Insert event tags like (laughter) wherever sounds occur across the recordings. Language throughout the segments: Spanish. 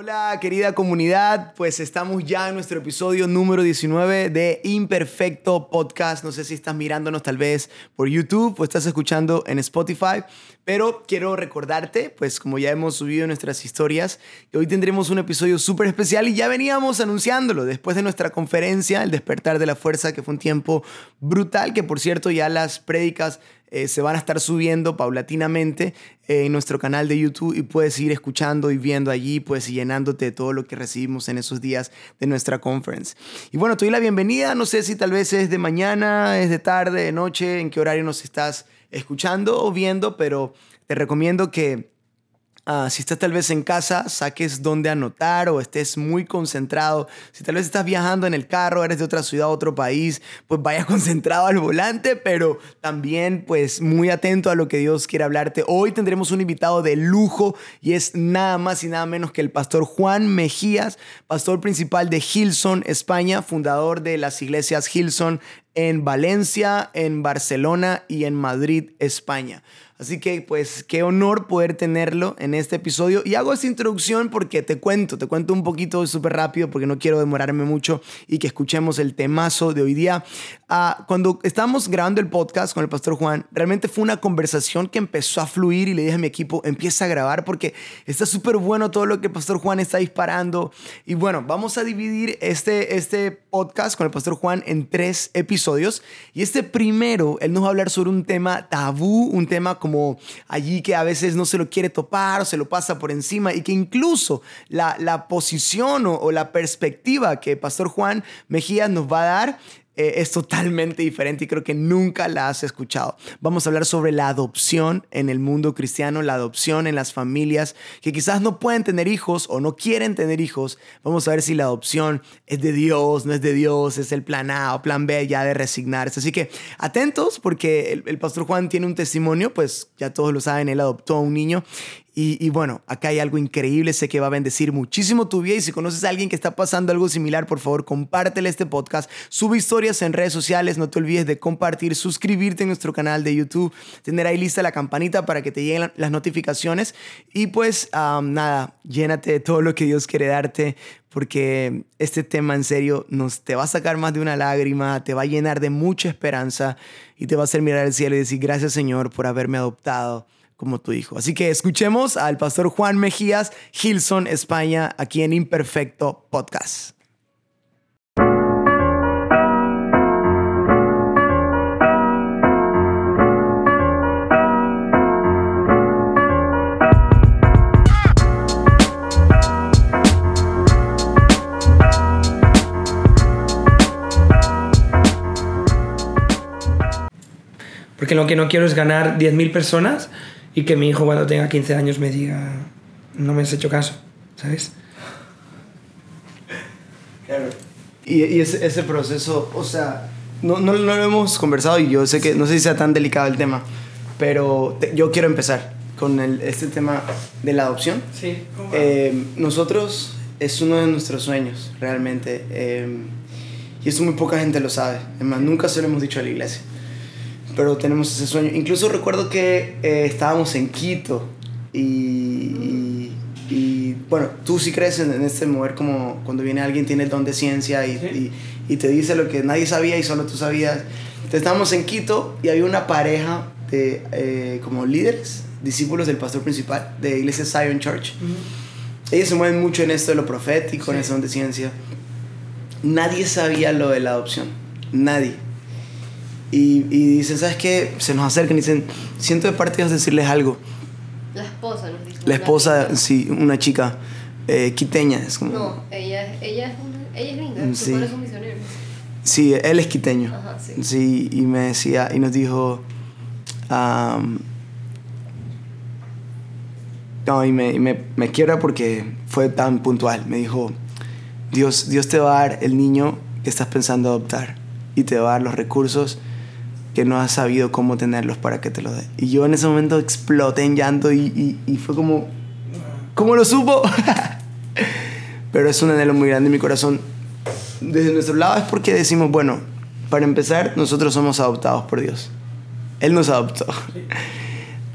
Hola querida comunidad, pues estamos ya en nuestro episodio número 19 de Imperfecto Podcast. No sé si estás mirándonos tal vez por YouTube o estás escuchando en Spotify, pero quiero recordarte, pues como ya hemos subido nuestras historias, que hoy tendremos un episodio súper especial y ya veníamos anunciándolo después de nuestra conferencia, El despertar de la fuerza, que fue un tiempo brutal, que por cierto ya las prédicas eh, se van a estar subiendo paulatinamente eh, en nuestro canal de YouTube y puedes ir escuchando y viendo allí, pues y llenándote de todo lo que recibimos en esos días de nuestra conference. Y bueno, te doy la bienvenida, no sé si tal vez es de mañana, es de tarde, de noche, en qué horario nos estás escuchando o viendo, pero te recomiendo que Ah, si estás tal vez en casa, saques dónde anotar o estés muy concentrado. Si tal vez estás viajando en el carro, eres de otra ciudad, otro país, pues vaya (laughs) concentrado al volante, pero también pues muy atento a lo que Dios quiere hablarte. Hoy tendremos un invitado de lujo y es nada más y nada menos que el pastor Juan Mejías, pastor principal de Hilson, España, fundador de las iglesias Hilson en Valencia, en Barcelona y en Madrid, España. Así que pues qué honor poder tenerlo en este episodio. Y hago esta introducción porque te cuento, te cuento un poquito súper rápido porque no quiero demorarme mucho y que escuchemos el temazo de hoy día. Ah, cuando estábamos grabando el podcast con el pastor Juan, realmente fue una conversación que empezó a fluir y le dije a mi equipo, empieza a grabar porque está súper bueno todo lo que el pastor Juan está disparando. Y bueno, vamos a dividir este, este podcast con el pastor Juan en tres episodios. Y este primero, él nos va a hablar sobre un tema tabú, un tema como como allí que a veces no se lo quiere topar o se lo pasa por encima y que incluso la, posición o, o la perspectiva que Pastor Juan Mejías nos va a dar eh, es totalmente diferente y creo que nunca la has escuchado. Vamos a hablar sobre la adopción en el mundo cristiano, la adopción en las familias que quizás no pueden tener hijos o no quieren tener hijos. Vamos a ver si la adopción es de Dios, no es de Dios, es el plan A o plan B ya de resignarse. Así que atentos porque el, el pastor Juan tiene un testimonio, pues ya todos lo saben, él adoptó a un niño y, bueno, acá hay algo increíble, sé que va a bendecir muchísimo tu vida y si conoces a alguien que está pasando algo similar, por favor, compártele este podcast, sube historias en redes sociales, no te olvides de compartir, suscribirte en nuestro canal de YouTube, tener ahí lista la campanita para que te lleguen las notificaciones y pues nada, llénate de todo lo que Dios quiere darte porque este tema en serio nos te va a sacar más de una lágrima, te va a llenar de mucha esperanza y te va a hacer mirar al cielo y decir gracias Señor por haberme adoptado como tu hijo. Así que escuchemos al pastor Juan Mejías, Gilson, España, aquí en Imperfecto Podcast. Porque lo que no quiero es ganar 10.000 personas y que mi hijo cuando tenga 15 años me diga, no me has hecho caso, ¿sabes? Claro. Y, ese, proceso, o sea, no, no, no, lo hemos conversado y yo sé que, no sé si sea tan delicado el tema, pero yo quiero empezar con el, este tema de la adopción. Sí. Eh, nosotros es uno de nuestros sueños, realmente. Eh, y eso muy poca gente lo sabe. Además, nunca se lo hemos dicho a la iglesia pero tenemos ese sueño. Incluso recuerdo que eh, estábamos en Quito y, y, bueno, tú sí crees en, este mover como cuando viene alguien tiene el don de ciencia y, y, te dice lo que nadie sabía y solo tú sabías. Entonces estábamos en Quito y había una pareja de eh, como líderes, discípulos del pastor principal de Iglesia Zion Church. Ellos se mueven mucho en esto de lo profético, en ese don de ciencia. Nadie sabía lo de la adopción. Nadie y, y dicen, ¿sabes qué? Se nos acercan y dicen, siento de parte de decirles algo. La esposa nos dice. La esposa, sí, una chica eh, quiteña. Es como... No, ella, ella, es, una, ella es linda, sí. es un misionero. Sí, él es quiteño. Ajá, sí. sí. y me decía, y nos dijo... Um, no, y me, me, me quiebra porque fue tan puntual. Me dijo, Dios, Dios te va a dar el niño que estás pensando adoptar y te va a dar los recursos no has sabido cómo tenerlos para que te los dé. Y yo en ese momento exploté en llanto y, y, fue como, ¿cómo lo supo? (laughs) Pero es un anhelo muy grande en mi corazón. Desde nuestro lado es porque decimos, bueno, para empezar, nosotros somos adoptados por Dios. Él nos adoptó. (laughs)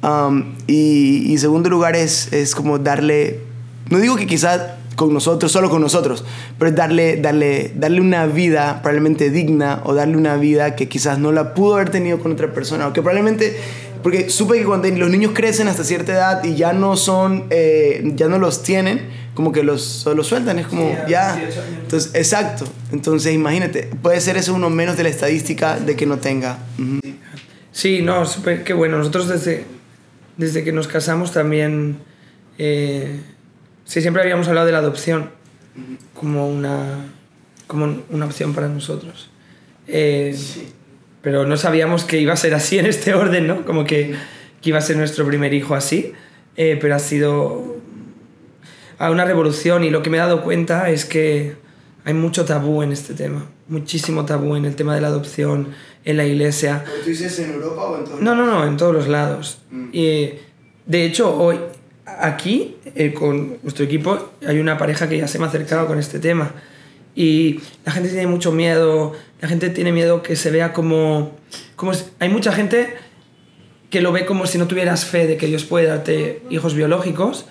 Um, y, y segundo lugar es, es como darle, no digo que quizás con nosotros, solo con nosotros, pero es darle, darle, darle una vida probablemente digna o darle una vida que quizás no la pudo haber tenido con otra persona, o que probablemente, porque supe que cuando los niños crecen hasta cierta edad y ya no son, eh, ya no los tienen, como que los, los sueltan, es como, ya, entonces, exacto, entonces imagínate, puede ser eso uno menos de la estadística de que no tenga. Sí, no, súper, qué bueno, nosotros desde, desde que nos casamos también... Eh, Sí, siempre habíamos hablado de la adopción como una, como una opción para nosotros. Eh, pero no sabíamos que iba a ser así en este orden, ¿no? Como que, que iba a ser nuestro primer hijo así. Eh, pero ha sido una revolución y lo que me he dado cuenta es que hay mucho tabú en este tema. Muchísimo tabú en el tema de la adopción, en la iglesia. ¿Tú dices en Europa o en todos No, no, no, en todos los lados. Mm. Y, de hecho, hoy, aquí, eh, con nuestro equipo, hay una pareja que ya se me ha acercado con este tema. Y la gente tiene mucho miedo, la gente tiene miedo que se vea como... como hay mucha gente que lo ve como si no tuvieras fe de que Dios puede darte hijos biológicos,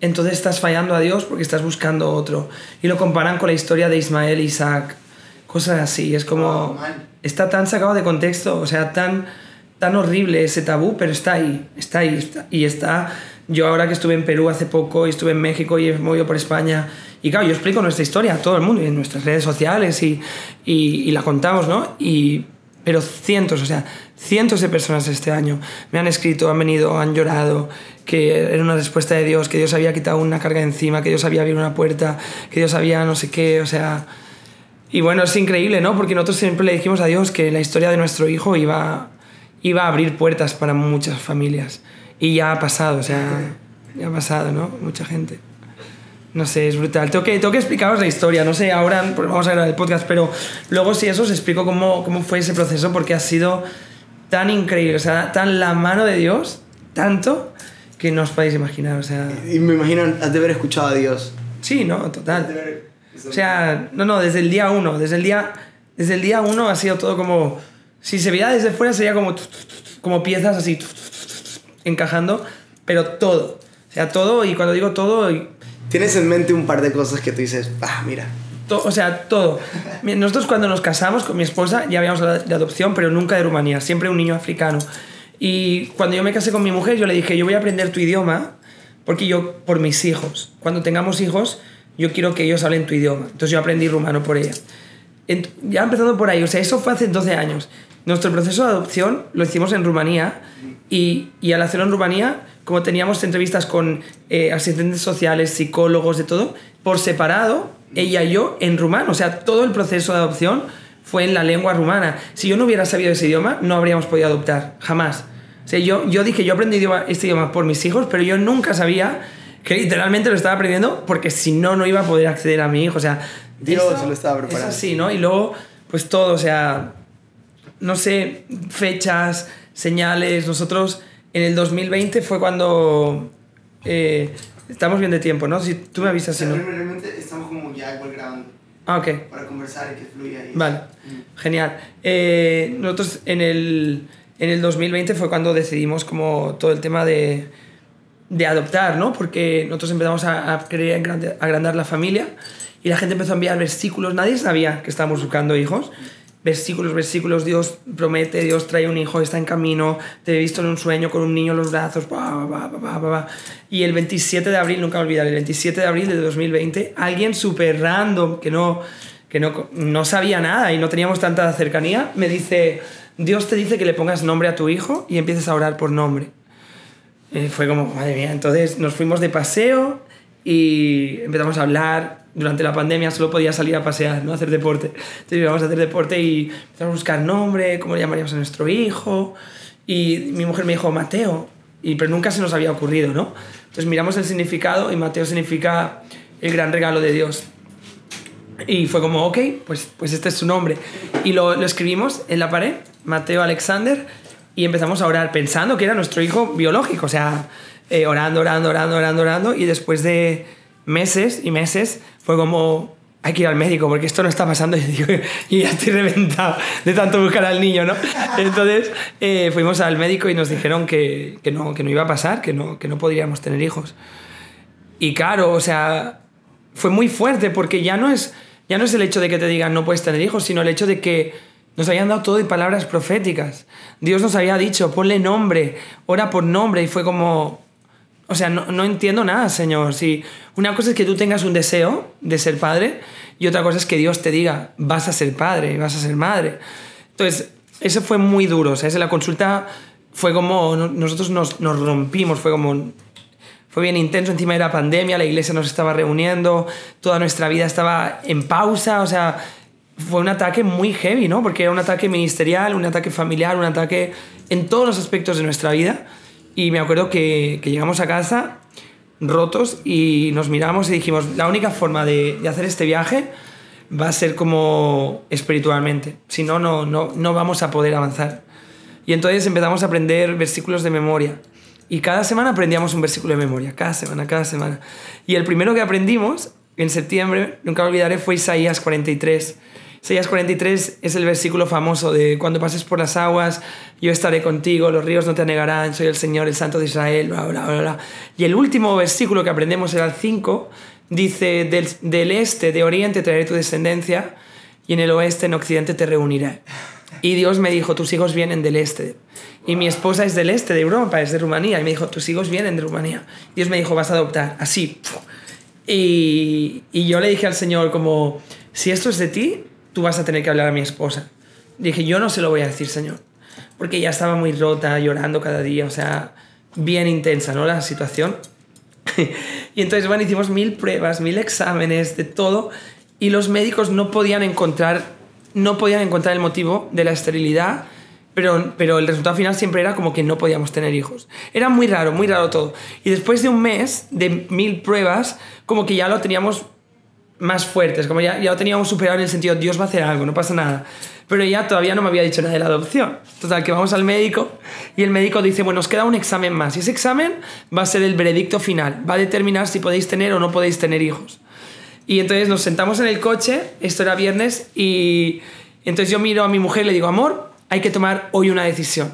entonces estás fallando a Dios porque estás buscando otro. Y lo comparan con la historia de Ismael e Isaac, cosas así. Es como... está tan sacado de contexto, o sea, tan, tan horrible ese tabú, pero está ahí, está ahí, está, y está yo ahora que estuve en Perú hace poco y estuve en México y he movido por España, y claro, yo explico nuestra historia a todo el mundo, en nuestras redes sociales y, y, la contamos, ¿no? Y, pero cientos, o sea, cientos de personas este año me han escrito, han venido, han llorado, que era una respuesta de Dios, que Dios había quitado una carga encima, que Dios había abierto una puerta, que Dios había no sé qué, o sea... Y bueno, es increíble, ¿no? Porque nosotros siempre le dijimos a Dios que la historia de nuestro hijo iba, iba a abrir puertas para muchas familias. Y ya ha pasado, o sea, ya ha pasado, ¿no? Mucha gente. No sé, es brutal. Tengo que, tengo que explicaros la historia, no sé, ahora pues vamos a grabar el podcast, pero luego si eso os explico cómo, cómo fue ese proceso, porque ha sido tan increíble, o sea, tan la mano de Dios, tanto, que no os podéis imaginar, o sea... Y me imagino, has de haber escuchado a Dios. Sí, no, total. O sea, no, no, desde el día uno, desde el día, desde el día uno ha sido todo como... Si se veía desde fuera sería como, como piezas así encajando, pero todo. O sea, todo, y cuando digo todo... Tienes en mente un par de cosas que tú dices, ah, mira. o sea, todo. Nosotros cuando nos casamos con mi esposa ya habíamos de adopción, pero nunca de Rumanía, siempre un niño africano. Y cuando yo me casé con mi mujer, yo le dije, yo voy a aprender tu idioma, porque yo, por mis hijos, cuando tengamos hijos, yo quiero que ellos hablen tu idioma. Entonces yo aprendí rumano por ella. Ya empezando por ahí, o sea, eso fue hace 12 años. Nuestro proceso de adopción lo hicimos en Rumanía y, y al hacerlo en Rumanía, como teníamos entrevistas con eh, asistentes sociales, psicólogos, de todo, por separado, ella y yo en rumano. O sea, todo el proceso de adopción fue en la lengua rumana. Si yo no hubiera sabido ese idioma, no habríamos podido adoptar, jamás. O sea, yo, yo dije, yo aprendí este idioma por mis hijos, pero yo nunca sabía que literalmente lo estaba aprendiendo porque si no, no iba a poder acceder a mi hijo. O sea, Dios lo estaba preparando. Es así, ¿no? Y luego, pues todo, o sea, no sé, fechas, señales. Nosotros en el 2020 fue cuando... Eh, estamos bien de tiempo, ¿no? Si tú me avisas si no... Realmente estamos como ya igual grabando. Ah, ok. Para conversar y que fluya. ahí. vale, mm. genial. Eh, nosotros en el, en el 2020 fue cuando decidimos como todo el tema de, de adoptar, ¿no? Porque nosotros empezamos a, a querer agrandar la familia y la gente empezó a enviar versículos. Nadie sabía que estábamos buscando hijos versículos, versículos, Dios promete, Dios trae un hijo, está en camino, te he visto en un sueño con un niño en los brazos, y el 27 de abril, nunca olvidar, el 27 de abril de 2020, alguien súper random, que, no, que no, no sabía nada y no teníamos tanta cercanía, me dice, Dios te dice que le pongas nombre a tu hijo y empieces a orar por nombre. Eh, fue como, madre mía, entonces nos fuimos de paseo y empezamos a hablar, durante la pandemia solo podía salir a pasear, no a hacer deporte. Entonces íbamos a hacer deporte y empezamos a buscar nombre, cómo le llamaríamos a nuestro hijo. Y mi mujer me dijo Mateo, y, pero nunca se nos había ocurrido, ¿no? Entonces miramos el significado y Mateo significa el gran regalo de Dios. Y fue como, ok, pues, pues este es su nombre. Y lo, lo escribimos en la pared, Mateo Alexander, y empezamos a orar pensando que era nuestro hijo biológico, o sea, eh, orando, orando, orando, orando, orando, y después de meses y meses fue como, hay que ir al médico porque esto no está pasando (laughs) y, ya estoy reventado de tanto buscar al niño, ¿no? (laughs) Entonces eh, fuimos al médico y nos dijeron que, que, no, que no iba a pasar, que no, que no podríamos tener hijos. Y claro, o sea, fue muy fuerte porque ya no es, ya no es el hecho de que te digan no puedes tener hijos, sino el hecho de que nos habían dado todo de palabras proféticas. Dios nos había dicho, ponle nombre, ora por nombre, y fue como, o sea, no, no, entiendo nada, Señor. Si una cosa es que tú tengas un deseo de ser padre y otra cosa es que Dios te diga, vas a ser padre, vas a ser madre. Entonces, eso fue muy duro. O sea, la consulta fue como, nosotros nos, nos rompimos, fue como, fue bien intenso. Encima era pandemia, la iglesia nos estaba reuniendo, toda nuestra vida estaba en pausa, o sea, fue un ataque muy heavy, ¿no? Porque era un ataque ministerial, un ataque familiar, un ataque en todos los aspectos de nuestra vida. Y me acuerdo que, que llegamos a casa rotos y nos miramos y dijimos, la única forma de, de, hacer este viaje va a ser como espiritualmente, si no, no, no, no vamos a poder avanzar. Y entonces empezamos a aprender versículos de memoria. Y cada semana aprendíamos un versículo de memoria, cada semana, cada semana. Y el primero que aprendimos en septiembre, nunca olvidaré, fue Isaías 43 Isaías 43 es el versículo famoso de cuando pases por las aguas, yo estaré contigo, los ríos no te anegarán, soy el Señor, el Santo de Israel, bla, bla, bla, bla. Y el último versículo que aprendemos era el 5, dice, del, del este, de oriente traeré tu descendencia, y en el oeste, en occidente te reuniré. Y Dios me dijo, tus hijos vienen del este. Y mi esposa es del este de Europa, es de Rumanía. Y me dijo, tus hijos vienen de Rumanía. Dios me dijo, vas a adoptar, así. Y, y yo le dije al Señor como, si esto es de ti, tú vas a tener que hablar a mi esposa. Dije, yo no se lo voy a decir, Señor, porque ya estaba muy rota, llorando cada día, o sea, bien intensa, ¿no? La situación. (laughs) y entonces, bueno, hicimos mil pruebas, mil exámenes, de todo, y los médicos no podían encontrar, no podían encontrar el motivo de la esterilidad, pero, pero el resultado final siempre era como que no podíamos tener hijos. Era muy raro, muy raro todo. Y después de un mes de mil pruebas, como que ya lo teníamos más fuertes, como ya, ya lo teníamos superado en el sentido, Dios va a hacer algo, no pasa nada. Pero ella todavía no me había dicho nada de la adopción. Total, que vamos al médico y el médico dice, bueno, os queda un examen más. Y ese examen va a ser el veredicto final, va a determinar si podéis tener o no podéis tener hijos. Y entonces nos sentamos en el coche, esto era viernes, y entonces yo miro a mi mujer y le digo, amor, hay que tomar hoy una decisión.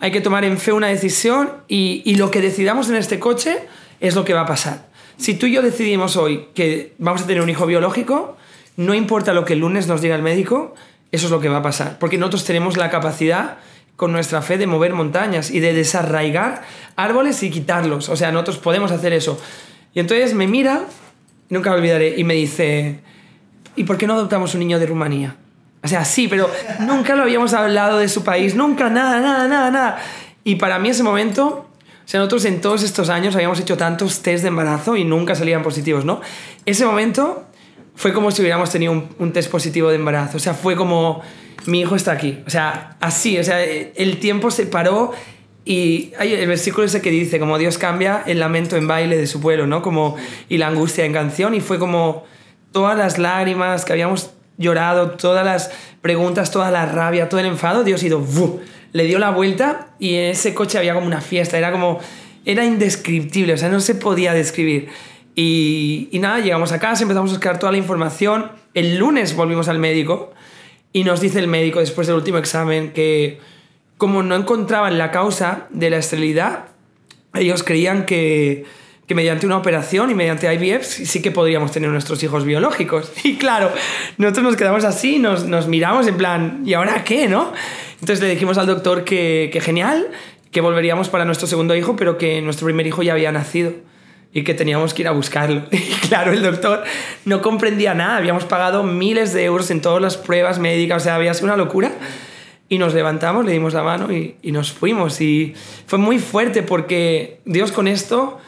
Hay que tomar en fe una decisión y, y lo que decidamos en este coche es lo que va a pasar. Si tú y yo decidimos hoy que vamos a tener un hijo biológico, no importa lo que el lunes nos diga el médico, eso es lo que va a pasar. Porque nosotros tenemos la capacidad con nuestra fe de mover montañas y de desarraigar árboles y quitarlos. O sea, nosotros podemos hacer eso. Y entonces me mira, nunca me olvidaré, y me dice, ¿y por qué no adoptamos un niño de Rumanía? O sea, sí, pero nunca lo habíamos hablado de su país, nunca, nada, nada, nada, nada. Y para mí ese momento o sea, nosotros en todos estos años habíamos hecho tantos test de embarazo y nunca salían positivos, ¿no? Ese momento fue como si hubiéramos tenido un, test positivo de embarazo. O sea, fue como, mi hijo está aquí. O sea, así, o sea, el tiempo se paró y hay el versículo ese que dice, como Dios cambia el lamento en baile de su pueblo, ¿no? Como, y la angustia en canción. Y fue como todas las lágrimas que habíamos llorado, todas las preguntas, toda la rabia, todo el enfado, Dios ha ido, le dio la vuelta y en ese coche había como una fiesta, era como, era indescriptible, o sea, no se podía describir. Y, y nada, llegamos a casa, empezamos a buscar toda la información, el lunes volvimos al médico y nos dice el médico después del último examen que como no encontraban la causa de la esterilidad, ellos creían que, que mediante una operación y mediante IVF sí que podríamos tener nuestros hijos biológicos. (laughs) Y claro, nosotros nos quedamos así, nos, nos miramos en plan, ¿y ahora qué, no? Entonces le dijimos al doctor que, que genial, que volveríamos para nuestro segundo hijo, pero que nuestro primer hijo ya había nacido y que teníamos que ir a buscarlo. (laughs) Y claro, el doctor no comprendía nada, habíamos pagado miles de euros en todas las pruebas médicas, o sea, había sido una locura. Y nos levantamos, le dimos la mano y, y nos fuimos. Y fue muy fuerte porque Dios con esto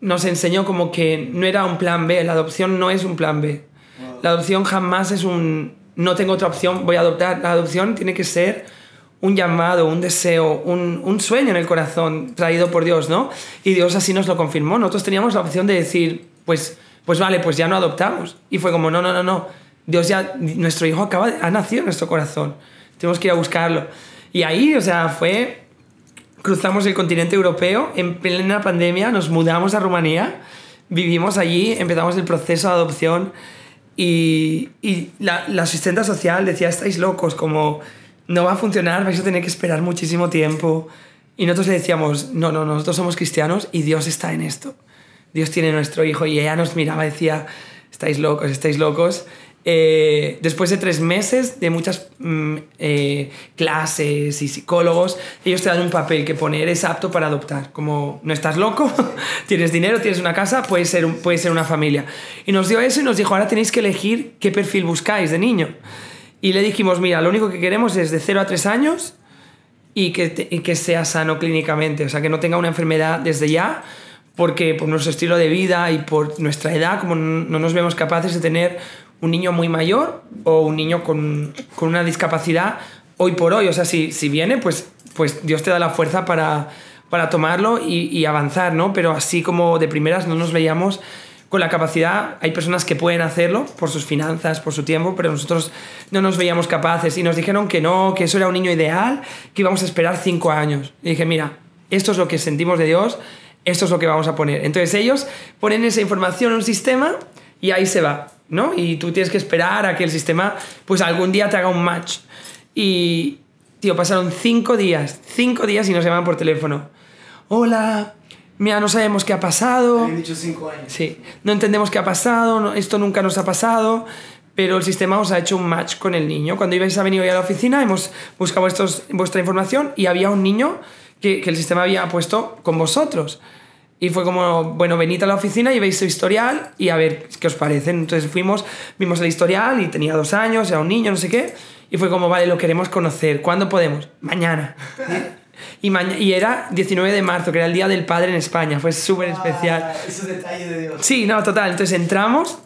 nos enseñó como que no era un plan B, la adopción no es un plan B. La adopción jamás es un no tengo otra opción, voy a adoptar. La adopción tiene que ser un llamado, un deseo, un, un, sueño en el corazón traído por Dios, ¿no? Y Dios así nos lo confirmó. Nosotros teníamos la opción de decir, pues, pues vale, pues ya no adoptamos. Y fue como, no, no, no, no. Dios ya, nuestro hijo acaba, ha nacido en nuestro corazón. Tenemos que ir a buscarlo. Y ahí, o sea, fue, cruzamos el continente europeo, en plena pandemia, nos mudamos a Rumanía, vivimos allí, empezamos el proceso de adopción y, y la, la asistente social decía, estáis locos, como no va a funcionar, vais a tener que esperar muchísimo tiempo. Y nosotros le decíamos, no, no, nosotros somos cristianos y Dios está en esto. Dios tiene nuestro hijo. Y ella nos miraba decía, estáis locos, estáis locos. Eh, después de tres meses de muchas mm, eh, clases y psicólogos, ellos te dan un papel que pone, eres apto para adoptar. Como no estás loco, (laughs) tienes dinero, tienes una casa, puede ser, un- puede ser una familia. Y nos dio eso y nos dijo, ahora tenéis que elegir qué perfil buscáis de niño. Y le dijimos, mira, lo único que queremos es de 0 a 3 años y que, que sea sano clínicamente, o sea, que no tenga una enfermedad desde ya, porque por nuestro estilo de vida y por nuestra edad, como no nos vemos capaces de tener un niño muy mayor o un niño con, con una discapacidad hoy por hoy, o sea, si, si viene, pues, pues Dios te da la fuerza para, para tomarlo y, y avanzar, ¿no? Pero así como de primeras no nos veíamos con la capacidad, hay personas que pueden hacerlo por sus finanzas, por su tiempo, pero nosotros no nos veíamos capaces y nos dijeron que no, que eso era un niño ideal, que íbamos a esperar cinco años. Y dije, mira, esto es lo que sentimos de Dios, esto es lo que vamos a poner. Entonces ellos ponen esa información en un sistema y ahí se va, ¿no? Y tú tienes que esperar a que el sistema, pues algún día te haga un match. Y, tío, pasaron cinco días, cinco días y nos llaman por teléfono. Hola, mira, no sabemos qué ha pasado. Habían dicho cinco años. Sí, no entendemos qué ha pasado, no- esto nunca nos ha pasado, pero el sistema os ha hecho un match con el niño. Cuando ibais a venir hoy a la oficina, hemos buscado estos, vuestra información y había un niño que, que el sistema había puesto con vosotros. Y fue como, bueno, venid a la oficina y veis su historial y a ver qué os parece. Entonces fuimos, vimos el historial y tenía dos años, era un niño, no sé qué. Y fue como, vale, lo queremos conocer. ¿Cuándo podemos? Mañana. Y, y era 19 de marzo, que era el Día del Padre en España. Fue súper especial. Ah, esos detalles de Dios. Sí, no, total. Entonces entramos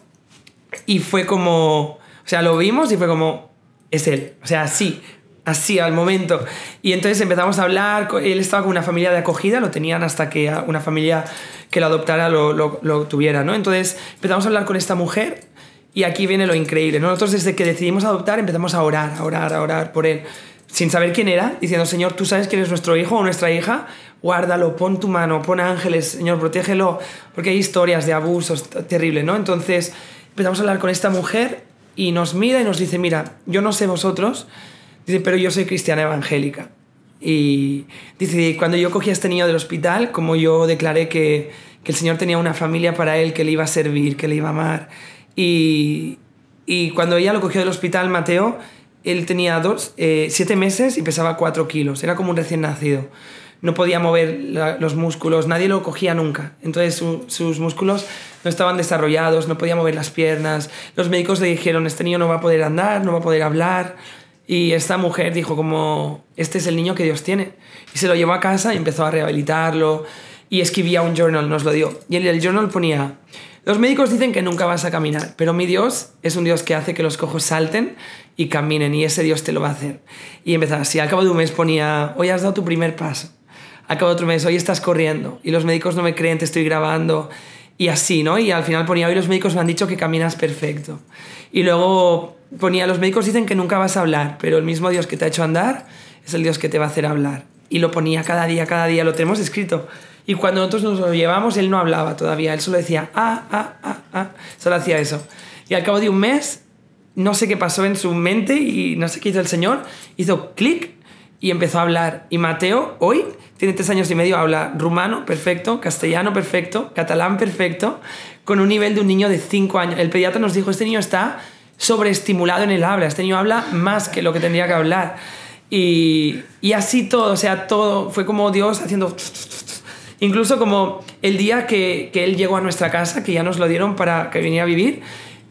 y fue como. O sea, lo vimos y fue como. Es él. O sea, así. Así, al momento. Y entonces empezamos a hablar. Él estaba con una familia de acogida, lo tenían hasta que una familia que lo adoptara lo, lo, lo tuviera, ¿no? Entonces empezamos a hablar con esta mujer y aquí viene lo increíble. ¿no? Nosotros desde que decidimos adoptar empezamos a orar, a orar, a orar por él. Sin saber quién era, diciendo, Señor, tú sabes quién es nuestro hijo o nuestra hija, guárdalo, pon tu mano, pon ángeles, Señor, protégelo, porque hay historias de abusos t- terribles, ¿no? Entonces empezamos a hablar con esta mujer y nos mira y nos dice, mira, yo no sé vosotros, dice, pero yo soy cristiana evangélica. Y dice, cuando yo cogí a este niño del hospital, como yo declaré que, que el Señor tenía una familia para él, que le iba a servir, que le iba a amar. Y, y cuando ella lo cogió del hospital, Mateo, él tenía dos, eh, siete meses y pesaba cuatro kilos. Era como un recién nacido. No podía mover los músculos, nadie lo cogía nunca. Entonces su- sus músculos no estaban desarrollados, no podía mover las piernas. Los médicos le dijeron, este niño no va a poder andar, no va a poder hablar. Y esta mujer dijo como, este es el niño que Dios tiene. Y se lo llevó a casa y empezó a rehabilitarlo. Y escribía un journal, nos lo dio. Y en el journal ponía, los médicos dicen que nunca vas a caminar, pero mi Dios es un Dios que hace que los cojos salten y caminen. Y ese Dios te lo va a hacer. Y empezaba así. Al cabo de un mes ponía, hoy has dado tu primer paso. Al cabo de otro mes, hoy estás corriendo. Y los médicos no me creen, te estoy grabando. Y así, ¿no? Y al final ponía, hoy los médicos me han dicho que caminas perfecto. Y luego ponía, los médicos dicen que nunca vas a hablar, pero el mismo Dios que te ha hecho andar es el Dios que te va a hacer hablar. Y lo ponía cada día, cada día, lo tenemos escrito. Y cuando nosotros nos lo llevamos, él no hablaba todavía, él solo decía, ah, ah, ah, ah, solo hacía eso. Y al cabo de un mes, no sé qué pasó en su mente y no sé qué hizo el Señor, hizo clic y empezó a hablar. Y Mateo, hoy, tiene tres años y medio, habla rumano perfecto, castellano perfecto, catalán perfecto, con un nivel de un niño de cinco años. El pediatra nos dijo, este niño está sobreestimulado en el habla, este niño habla más que lo que tendría que hablar. Y, y así todo, o sea, todo fue como Dios haciendo... Incluso como el día que, que él llegó a nuestra casa, que ya nos lo dieron para que viniera a vivir,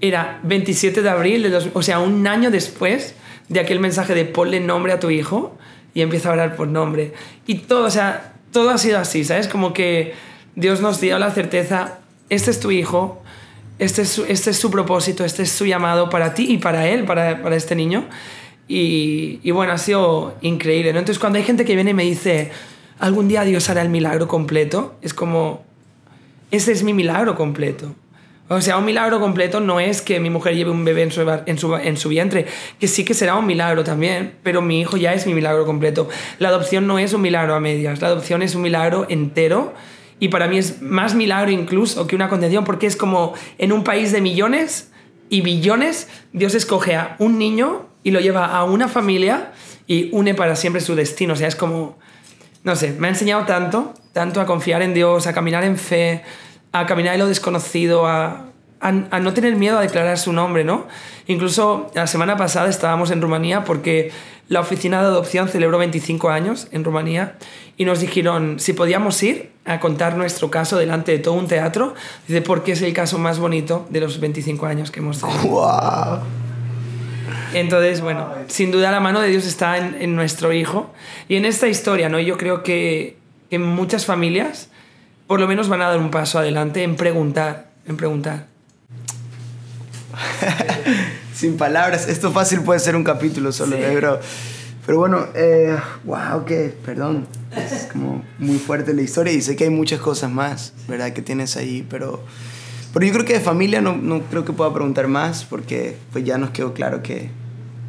era 27 de abril, de dos- o sea, un año después de aquel mensaje de ponle nombre a tu hijo y empieza a hablar por nombre. Y todo, o sea, todo ha sido así, ¿sabes? Como que Dios nos dio la certeza, este es tu hijo, este es su, este es su propósito, este es su llamado para ti y para él, para, para este niño. Y, y bueno, ha sido increíble, ¿no? Entonces cuando hay gente que viene y me dice, algún día Dios hará el milagro completo, es como, ese es mi milagro completo. O sea, un milagro completo no es que mi mujer lleve un bebé en su, en, su, en su vientre, que sí que será un milagro también, pero mi hijo ya es mi milagro completo. La adopción no es un milagro a medias, la adopción es un milagro entero y para mí es más milagro incluso que una concepción, porque es como en un país de millones y billones, Dios escoge a un niño y lo lleva a una familia y une para siempre su destino. O sea, es como, no sé, me ha enseñado tanto, tanto a confiar en Dios, a caminar en fe, a caminar en lo desconocido, a, a, no tener miedo a declarar su nombre, ¿no? Incluso la semana pasada estábamos en Rumanía porque la oficina de adopción celebró 25 años en Rumanía y nos dijeron si podíamos ir a contar nuestro caso delante de todo un teatro, dice, porque es el caso más bonito de los 25 años que hemos tenido. ¡Wow! Entonces, bueno, sin duda la mano de Dios está en, en nuestro hijo y en esta historia, ¿no? Yo creo que en muchas familias por lo menos van a dar un paso adelante en preguntar, en preguntar. (laughs) Sin palabras, esto fácil puede ser un capítulo solo, sí. pero, pero bueno, eh, wow, que, perdón, es como muy fuerte la historia y sé que hay muchas cosas más, ¿verdad? Que tienes ahí, pero, pero yo creo que de familia no, no creo que pueda preguntar más porque pues ya nos quedó claro que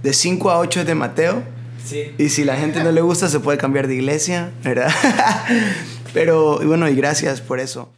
de 5 a 8 es de Mateo. Y si la gente no le gusta, se puede cambiar de iglesia, ¿verdad? (laughs) Pero bueno, y gracias por eso.